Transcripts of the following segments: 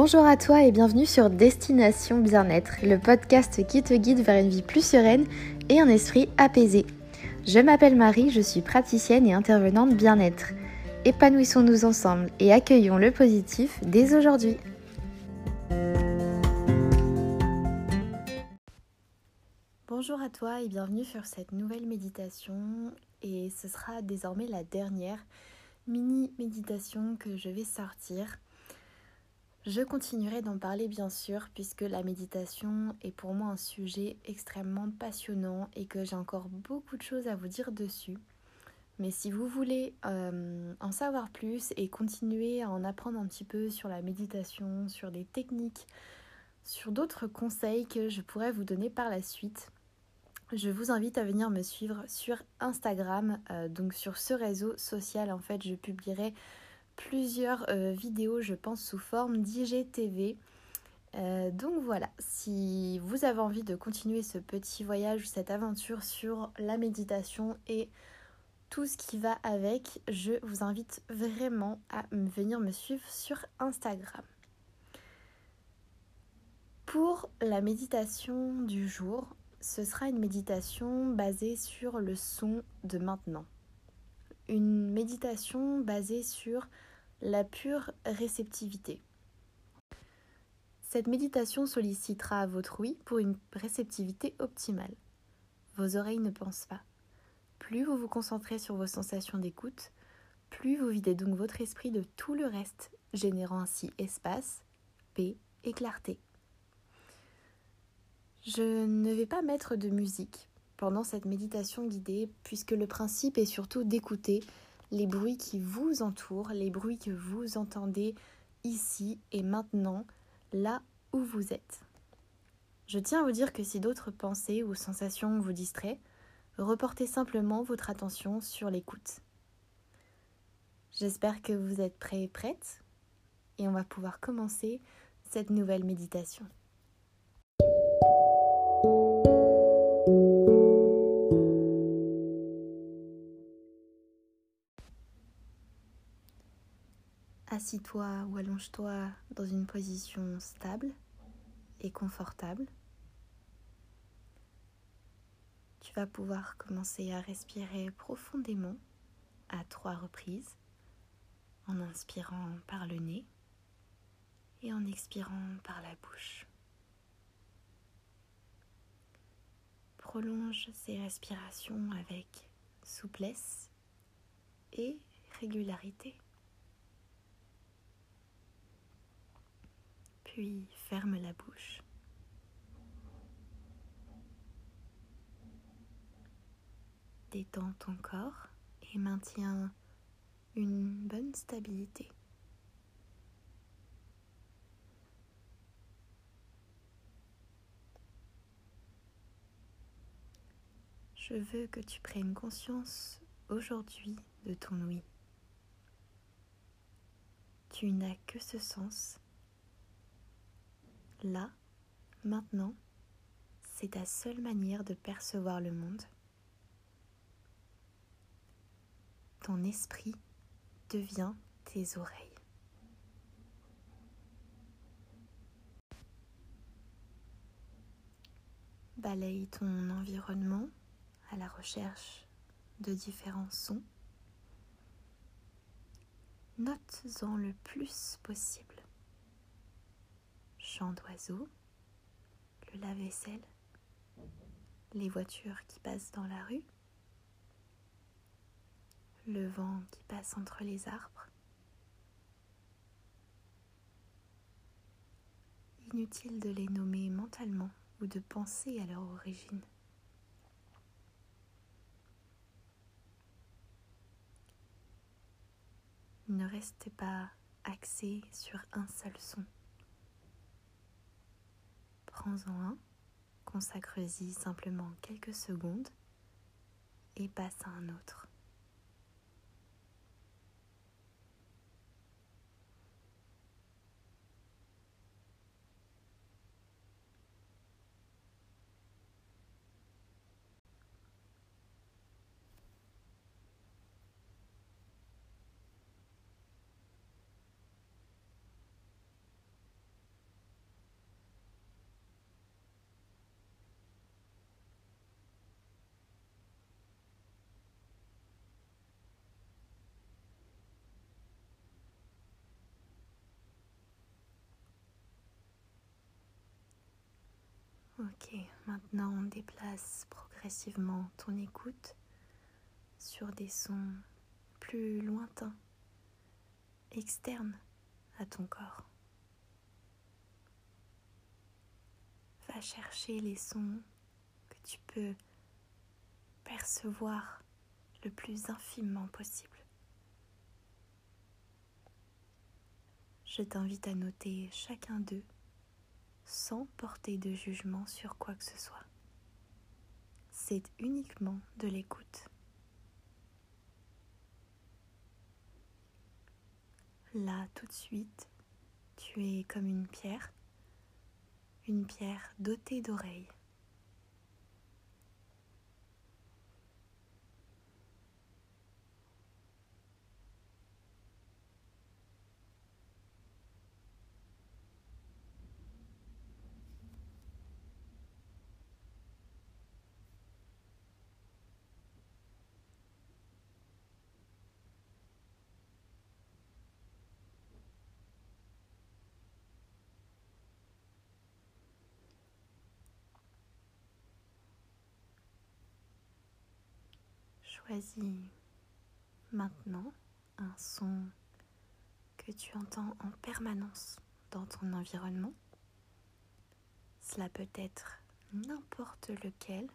Bonjour à toi et bienvenue sur Destination Bien-être, le podcast qui te guide vers une vie plus sereine et un esprit apaisé. Je m'appelle Marie, je suis praticienne et intervenante bien-être. Épanouissons-nous ensemble et accueillons le positif dès aujourd'hui. Bonjour à toi et bienvenue sur cette nouvelle méditation et ce sera désormais la dernière mini méditation que je vais sortir. Je continuerai d'en parler bien sûr puisque la méditation est pour moi un sujet extrêmement passionnant et que j'ai encore beaucoup de choses à vous dire dessus. Mais si vous voulez euh, en savoir plus et continuer à en apprendre un petit peu sur la méditation, sur des techniques, sur d'autres conseils que je pourrais vous donner par la suite, je vous invite à venir me suivre sur Instagram. Euh, donc sur ce réseau social, en fait, je publierai plusieurs euh, vidéos, je pense, sous forme d'IGTV. Euh, donc voilà, si vous avez envie de continuer ce petit voyage, cette aventure sur la méditation et tout ce qui va avec, je vous invite vraiment à venir me suivre sur Instagram. Pour la méditation du jour, ce sera une méditation basée sur le son de maintenant. Une méditation basée sur la pure réceptivité. Cette méditation sollicitera votre oui pour une réceptivité optimale. Vos oreilles ne pensent pas. Plus vous vous concentrez sur vos sensations d'écoute, plus vous videz donc votre esprit de tout le reste, générant ainsi espace, paix et clarté. Je ne vais pas mettre de musique pendant cette méditation guidée puisque le principe est surtout d'écouter les bruits qui vous entourent, les bruits que vous entendez ici et maintenant, là où vous êtes. Je tiens à vous dire que si d'autres pensées ou sensations vous distraient, reportez simplement votre attention sur l'écoute. J'espère que vous êtes prêts et prêtes et on va pouvoir commencer cette nouvelle méditation. Assis-toi ou allonge-toi dans une position stable et confortable. Tu vas pouvoir commencer à respirer profondément à trois reprises en inspirant par le nez et en expirant par la bouche. Prolonge ces respirations avec souplesse et régularité. Ferme la bouche. Détends ton corps et maintiens une bonne stabilité. Je veux que tu prennes conscience aujourd'hui de ton oui. Tu n'as que ce sens Là, maintenant, c'est ta seule manière de percevoir le monde. Ton esprit devient tes oreilles. Balaye ton environnement à la recherche de différents sons. Note-en le plus possible chant d'oiseaux, le lave-vaisselle, les voitures qui passent dans la rue, le vent qui passe entre les arbres. Inutile de les nommer mentalement ou de penser à leur origine. Ne reste pas axé sur un seul son. Prends-en un, consacre-y simplement quelques secondes et passe à un autre. Ok, maintenant on déplace progressivement ton écoute sur des sons plus lointains, externes à ton corps. Va chercher les sons que tu peux percevoir le plus infiniment possible. Je t'invite à noter chacun d'eux sans porter de jugement sur quoi que ce soit. C'est uniquement de l'écoute. Là, tout de suite, tu es comme une pierre, une pierre dotée d'oreilles. Choisis maintenant un son que tu entends en permanence dans ton environnement. Cela peut être n'importe lequel.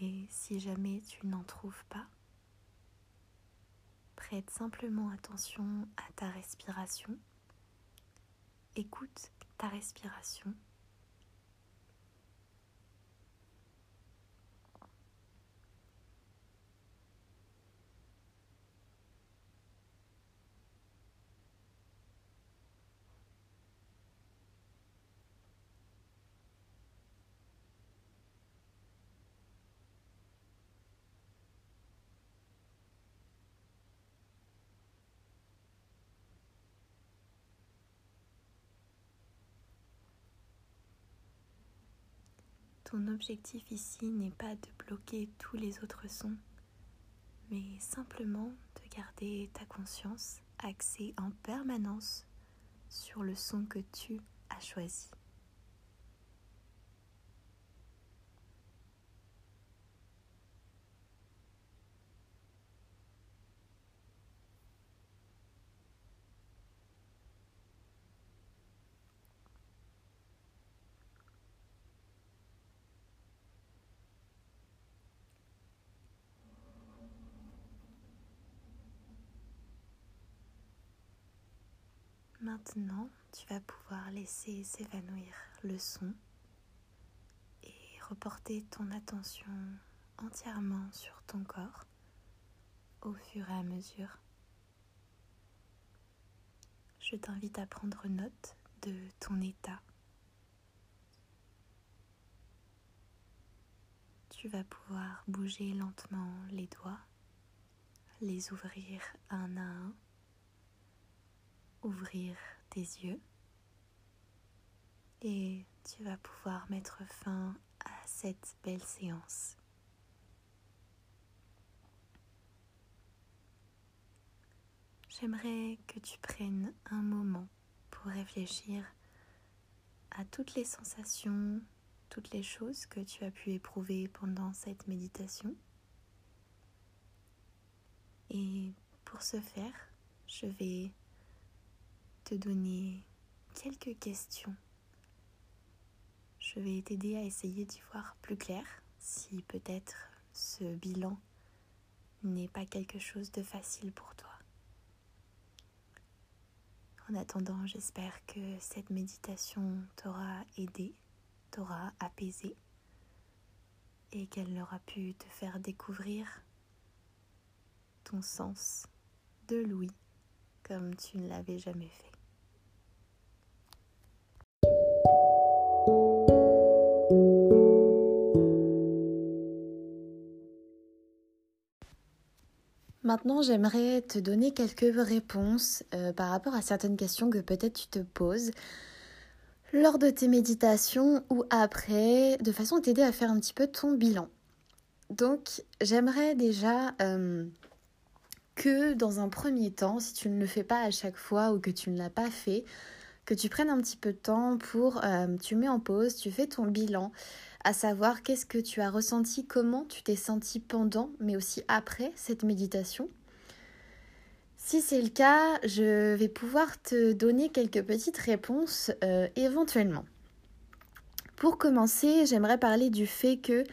Et si jamais tu n'en trouves pas, prête simplement attention à ta respiration. Écoute ta respiration Ton objectif ici n'est pas de bloquer tous les autres sons, mais simplement de garder ta conscience axée en permanence sur le son que tu as choisi. Maintenant, tu vas pouvoir laisser s'évanouir le son et reporter ton attention entièrement sur ton corps au fur et à mesure. Je t'invite à prendre note de ton état. Tu vas pouvoir bouger lentement les doigts, les ouvrir un à un ouvrir tes yeux et tu vas pouvoir mettre fin à cette belle séance. J'aimerais que tu prennes un moment pour réfléchir à toutes les sensations, toutes les choses que tu as pu éprouver pendant cette méditation. Et pour ce faire, je vais te donner quelques questions. Je vais t'aider à essayer d'y voir plus clair si peut-être ce bilan n'est pas quelque chose de facile pour toi. En attendant, j'espère que cette méditation t'aura aidé, t'aura apaisé et qu'elle aura pu te faire découvrir ton sens de l'ouïe comme tu ne l'avais jamais fait. Maintenant, j'aimerais te donner quelques réponses euh, par rapport à certaines questions que peut-être tu te poses lors de tes méditations ou après, de façon à t'aider à faire un petit peu ton bilan. Donc, j'aimerais déjà euh, que dans un premier temps, si tu ne le fais pas à chaque fois ou que tu ne l'as pas fait, que tu prennes un petit peu de temps pour, euh, tu mets en pause, tu fais ton bilan, à savoir qu'est-ce que tu as ressenti, comment tu t'es senti pendant, mais aussi après cette méditation. Si c'est le cas, je vais pouvoir te donner quelques petites réponses euh, éventuellement. Pour commencer, j'aimerais parler du fait que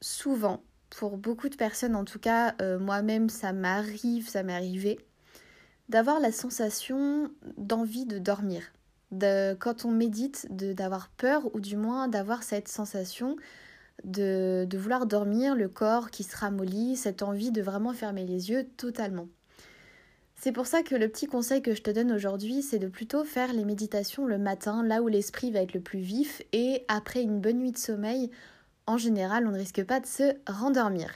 souvent, pour beaucoup de personnes, en tout cas euh, moi-même, ça m'arrive, ça m'est arrivé, d'avoir la sensation d'envie de dormir. Quand on médite, d'avoir peur ou du moins d'avoir cette sensation de, de vouloir dormir, le corps qui se ramollit, cette envie de vraiment fermer les yeux totalement. C'est pour ça que le petit conseil que je te donne aujourd'hui, c'est de plutôt faire les méditations le matin, là où l'esprit va être le plus vif, et après une bonne nuit de sommeil, en général, on ne risque pas de se rendormir.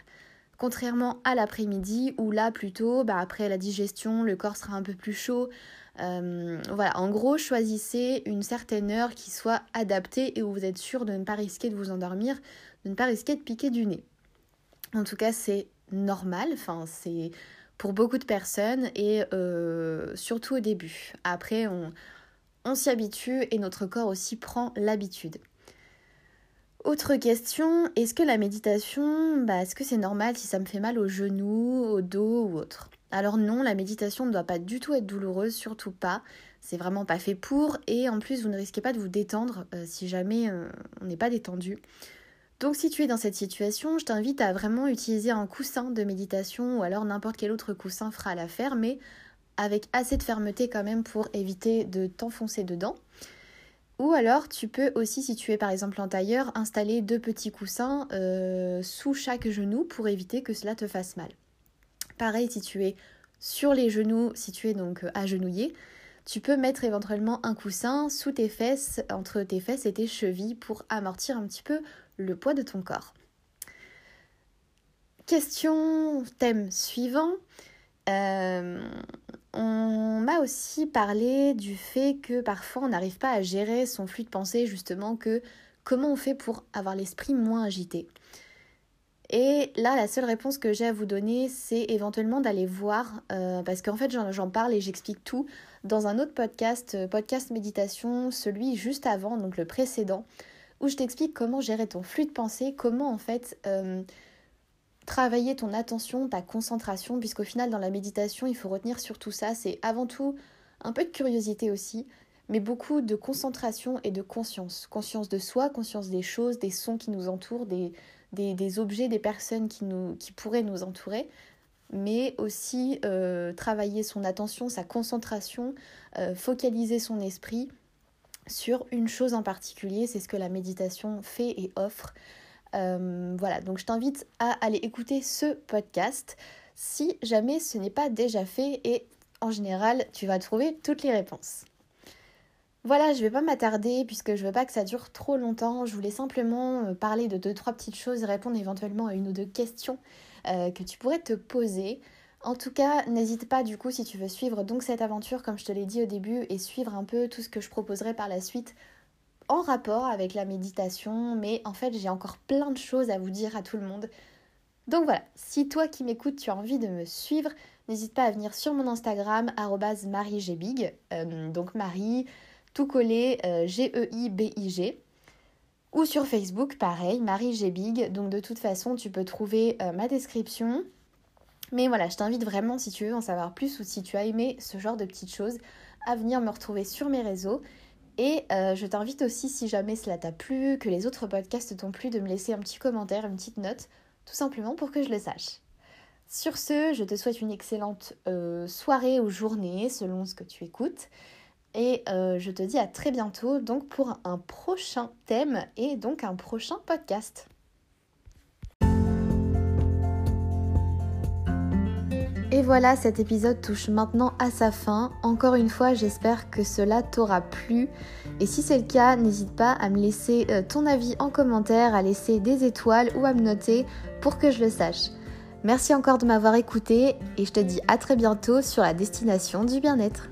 Contrairement à l'après-midi, où là plutôt, bah, après la digestion, le corps sera un peu plus chaud. Euh, voilà, en gros, choisissez une certaine heure qui soit adaptée et où vous êtes sûr de ne pas risquer de vous endormir, de ne pas risquer de piquer du nez. En tout cas, c'est normal, enfin, c'est pour beaucoup de personnes et euh, surtout au début. Après, on, on s'y habitue et notre corps aussi prend l'habitude. Autre question, est-ce que la méditation, bah, est-ce que c'est normal si ça me fait mal au genou, au dos ou autre? Alors non, la méditation ne doit pas du tout être douloureuse, surtout pas. C'est vraiment pas fait pour et en plus vous ne risquez pas de vous détendre euh, si jamais euh, on n'est pas détendu. Donc si tu es dans cette situation, je t'invite à vraiment utiliser un coussin de méditation ou alors n'importe quel autre coussin fera l'affaire, mais avec assez de fermeté quand même pour éviter de t'enfoncer dedans. Ou alors tu peux aussi, si tu es par exemple en tailleur, installer deux petits coussins euh, sous chaque genou pour éviter que cela te fasse mal. Pareil si tu es sur les genoux, si tu es donc agenouillé, tu peux mettre éventuellement un coussin sous tes fesses, entre tes fesses et tes chevilles pour amortir un petit peu le poids de ton corps. Question thème suivant. Euh, on m'a aussi parlé du fait que parfois on n'arrive pas à gérer son flux de pensée, justement, que comment on fait pour avoir l'esprit moins agité. Et là, la seule réponse que j'ai à vous donner, c'est éventuellement d'aller voir, euh, parce qu'en fait j'en parle et j'explique tout dans un autre podcast, euh, podcast méditation, celui juste avant, donc le précédent, où je t'explique comment gérer ton flux de pensée, comment en fait euh, travailler ton attention, ta concentration, puisqu'au final dans la méditation il faut retenir sur tout ça, c'est avant tout un peu de curiosité aussi, mais beaucoup de concentration et de conscience. Conscience de soi, conscience des choses, des sons qui nous entourent, des, des, objets, des personnes qui, nous, qui pourraient nous entourer, mais aussi euh, travailler son attention, sa concentration, euh, focaliser son esprit sur une chose en particulier, c'est ce que la méditation fait et offre. Euh, voilà, donc je t'invite à aller écouter ce podcast si jamais ce n'est pas déjà fait et en général tu vas trouver toutes les réponses. Voilà, je vais pas m'attarder puisque je veux pas que ça dure trop longtemps. Je voulais simplement euh, parler de deux trois petites choses, répondre éventuellement à une ou deux questions euh, que tu pourrais te poser. En tout cas, n'hésite pas du coup si tu veux suivre donc cette aventure comme je te l'ai dit au début et suivre un peu tout ce que je proposerai par la suite en rapport avec la méditation, mais en fait j'ai encore plein de choses à vous dire à tout le monde. Donc voilà, si toi qui m'écoutes tu as envie de me suivre, n'hésite pas à venir sur mon Instagram @mariegBig, euh, donc Marie tout collé euh, G E. Ou sur Facebook, pareil, Marie G Big. Donc de toute façon, tu peux trouver euh, ma description mais voilà, je t'invite vraiment, si tu veux en savoir plus ou si tu as aimé ce genre de petites choses, à venir me retrouver sur mes réseaux. Et euh, je t'invite aussi, si jamais cela t'a plu, que les autres podcasts t'ont plu, de me laisser un petit commentaire, une petite note, tout simplement pour que je le sache. Sur ce, je te souhaite une excellente euh, soirée ou journée selon ce que tu écoutes. Et euh, je te dis à très bientôt donc pour un prochain thème et donc un prochain podcast. Et voilà, cet épisode touche maintenant à sa fin. Encore une fois, j'espère que cela t'aura plu. Et si c'est le cas, n'hésite pas à me laisser euh, ton avis en commentaire, à laisser des étoiles ou à me noter pour que je le sache. Merci encore de m'avoir écouté et je te dis à très bientôt sur la destination du bien-être.